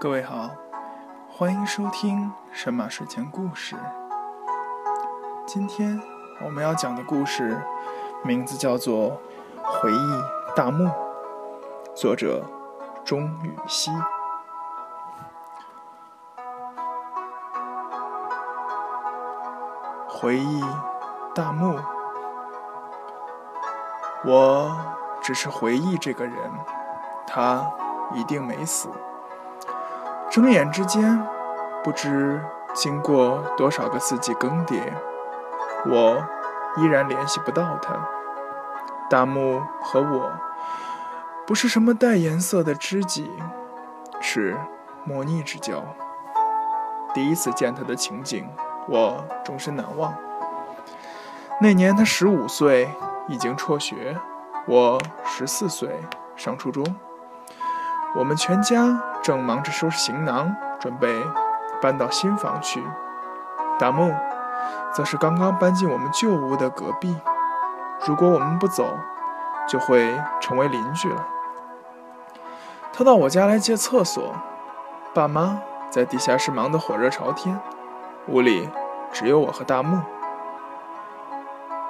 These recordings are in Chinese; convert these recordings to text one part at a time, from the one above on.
各位好，欢迎收听神马睡前故事。今天我们要讲的故事名字叫做《回忆大墓》，作者钟禹锡。回忆大墓，我只是回忆这个人，他一定没死。睁眼之间，不知经过多少个四季更迭，我依然联系不到他。大木和我不是什么带颜色的知己，是莫逆之交。第一次见他的情景，我终身难忘。那年他十五岁，已经辍学；我十四岁，上初中。我们全家正忙着收拾行囊，准备搬到新房去。大木则是刚刚搬进我们旧屋的隔壁。如果我们不走，就会成为邻居了。他到我家来借厕所，爸妈在地下室忙得火热朝天，屋里只有我和大木。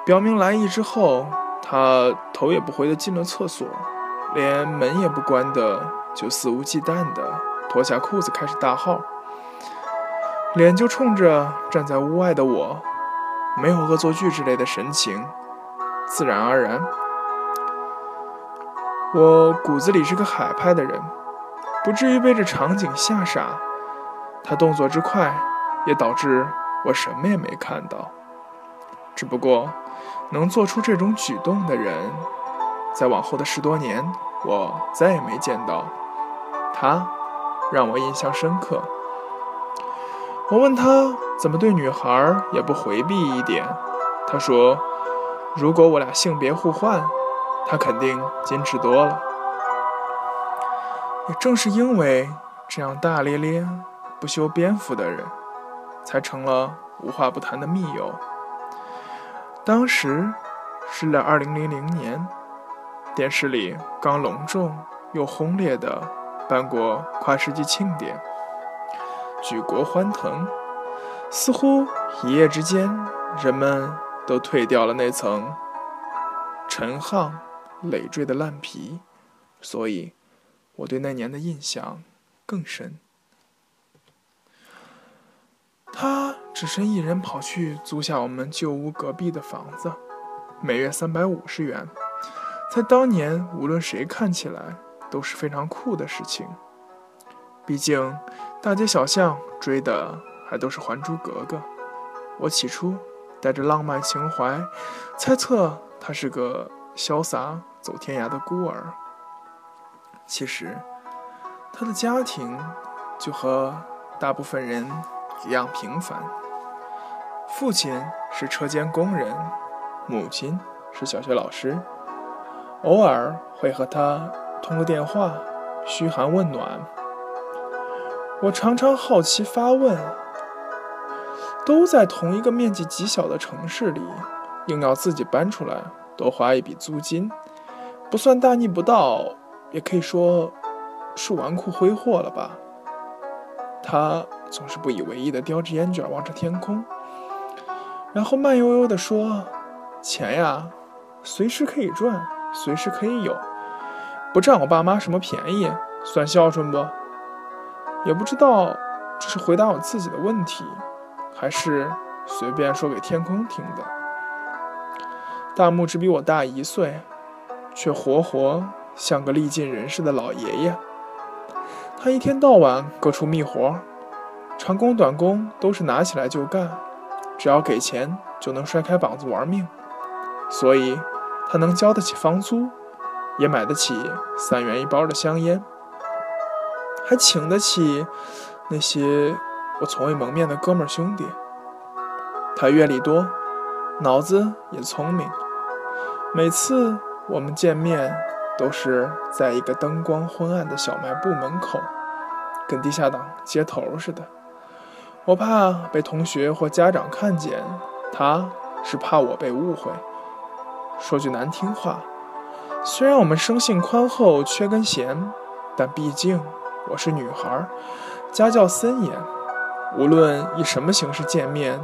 表明来意之后，他头也不回地进了厕所，连门也不关的。就肆无忌惮地脱下裤子开始大号，脸就冲着站在屋外的我，没有恶作剧之类的神情，自然而然。我骨子里是个海派的人，不至于被这场景吓傻。他动作之快，也导致我什么也没看到。只不过，能做出这种举动的人，在往后的十多年，我再也没见到。他让我印象深刻。我问他怎么对女孩也不回避一点，他说：“如果我俩性别互换，他肯定矜持多了。”也正是因为这样大咧咧、不修边幅的人，才成了无话不谈的密友。当时是在二零零零年，电视里刚隆重又轰烈的。办过跨世纪庆典，举国欢腾，似乎一夜之间，人们都褪掉了那层陈夯累赘的烂皮，所以我对那年的印象更深。他只身一人跑去租下我们旧屋隔壁的房子，每月三百五十元，在当年，无论谁看起来。都是非常酷的事情。毕竟，大街小巷追的还都是《还珠格格》。我起初带着浪漫情怀，猜测他是个潇洒走天涯的孤儿。其实，他的家庭就和大部分人一样平凡。父亲是车间工人，母亲是小学老师，偶尔会和他。通个电话，嘘寒问暖。我常常好奇发问：都在同一个面积极小的城市里，硬要自己搬出来多花一笔租金，不算大逆不道，也可以说是纨绔挥霍了吧？他总是不以为意地叼着烟卷望着天空，然后慢悠悠地说：“钱呀，随时可以赚，随时可以有。”不占我爸妈什么便宜，算孝顺不？也不知道这是回答我自己的问题，还是随便说给天空听的。大木只比我大一岁，却活活像个历尽人世的老爷爷。他一天到晚各处觅活，长工短工都是拿起来就干，只要给钱就能摔开膀子玩命，所以他能交得起房租。也买得起三元一包的香烟，还请得起那些我从未蒙面的哥们兄弟。他阅历多，脑子也聪明。每次我们见面，都是在一个灯光昏暗的小卖部门口，跟地下党接头似的。我怕被同学或家长看见，他是怕我被误会。说句难听话。虽然我们生性宽厚，缺根弦，但毕竟我是女孩，家教森严，无论以什么形式见面，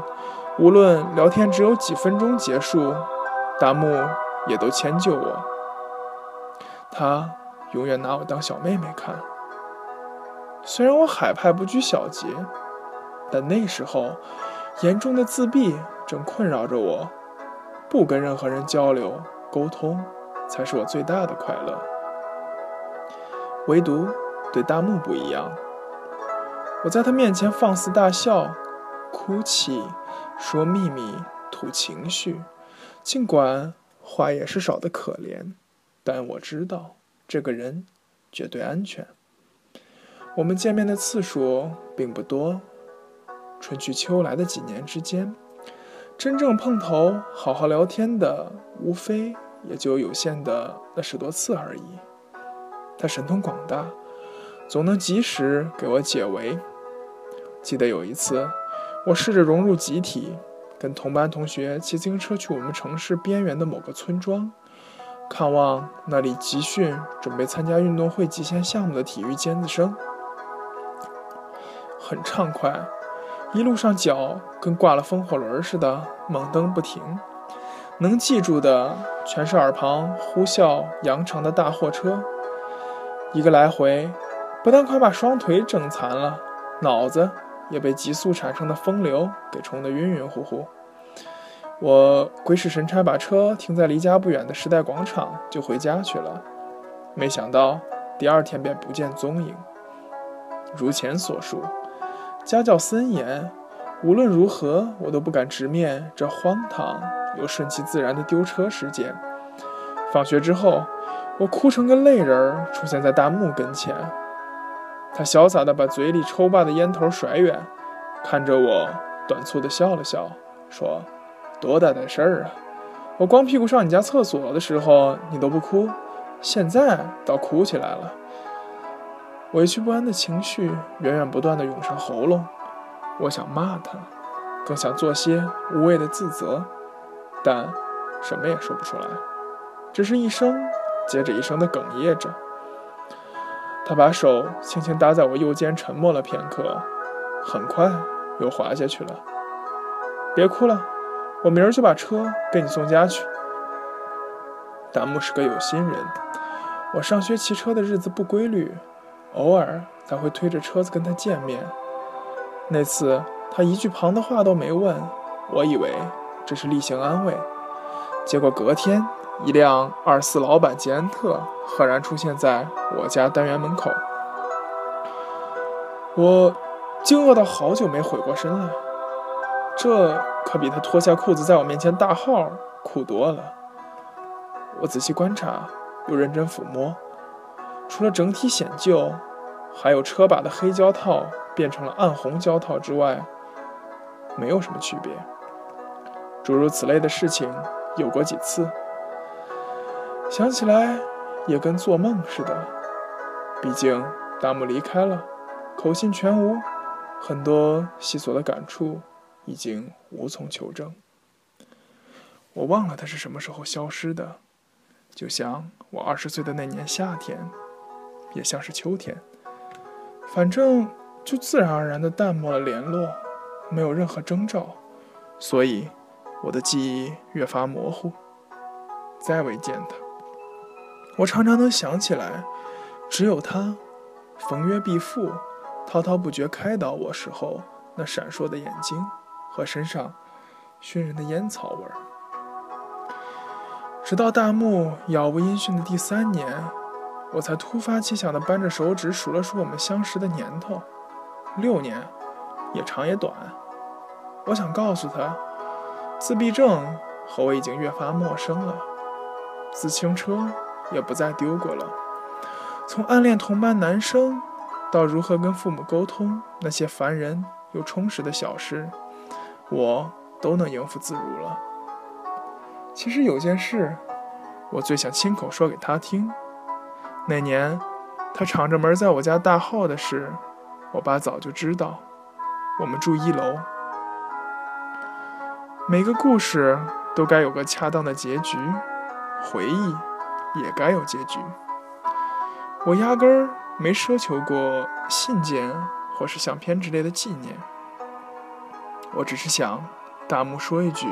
无论聊天只有几分钟结束，达木也都迁就我。他永远拿我当小妹妹看。虽然我海派不拘小节，但那时候严重的自闭正困扰着我，不跟任何人交流沟通，才是我最大的快乐。唯独对大木不一样，我在他面前放肆大笑、哭泣、说秘密、吐情绪，尽管话也是少的可怜，但我知道这个人绝对安全。我们见面的次数并不多，春去秋来的几年之间，真正碰头、好好聊天的，无非也就有限的那十多次而已。他神通广大，总能及时给我解围。记得有一次，我试着融入集体，跟同班同学骑自行车去我们城市边缘的某个村庄，看望那里集训、准备参加运动会极限项目的体育尖子生。很畅快，一路上脚跟挂了风火轮似的，猛蹬不停。能记住的，全是耳旁呼啸扬长的大货车。一个来回，不但快把双腿整残了，脑子也被急速产生的风流给冲得晕晕乎乎。我鬼使神差把车停在离家不远的时代广场，就回家去了。没想到第二天便不见踪影。如前所述，家教森严，无论如何我都不敢直面这荒唐又顺其自然的丢车事件。放学之后。我哭成个泪人儿，出现在大木跟前。他潇洒地把嘴里抽罢的烟头甩远，看着我，短促地笑了笑，说：“多大点事儿啊！我光屁股上你家厕所的时候，你都不哭，现在倒哭起来了。”委屈不安的情绪源源不断地涌上喉咙，我想骂他，更想做些无谓的自责，但什么也说不出来，只是一声。接着一声的哽咽着，他把手轻轻搭在我右肩，沉默了片刻，很快又滑下去了。别哭了，我明儿就把车给你送家去。达木是个有心人，我上学骑车的日子不规律，偶尔才会推着车子跟他见面。那次他一句旁的话都没问，我以为这是例行安慰，结果隔天。一辆二四老版捷安特赫然出现在我家单元门口，我惊愕到好久没回过身来。这可比他脱下裤子在我面前大号酷多了。我仔细观察，又认真抚摸，除了整体显旧，还有车把的黑胶套变成了暗红胶套之外，没有什么区别。诸如此类的事情有过几次。想起来也跟做梦似的，毕竟大木离开了，口信全无，很多细琐的感触已经无从求证。我忘了他是什么时候消失的，就像我二十岁的那年夏天，也像是秋天，反正就自然而然的淡漠了联络，没有任何征兆，所以我的记忆越发模糊，再未见他。我常常能想起来，只有他，逢约必赴，滔滔不绝开导我时候那闪烁的眼睛和身上熏人的烟草味儿。直到大木杳无音讯的第三年，我才突发奇想地扳着手指数了数我们相识的年头，六年，也长也短。我想告诉他，自闭症和我已经越发陌生了，自行车。也不再丢过了。从暗恋同班男生，到如何跟父母沟通那些烦人又充实的小事，我都能应付自如了。其实有件事，我最想亲口说给他听。那年他敞着门在我家大号的事我爸早就知道我们住一楼。每个故事都该有个恰当的结局回忆也该有结局。我压根儿没奢求过信件或是相片之类的纪念我只是想大幕说一句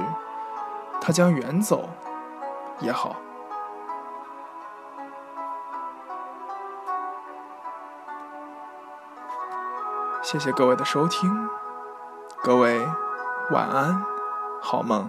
他将远走也好谢谢各位的收听各位晚安好梦。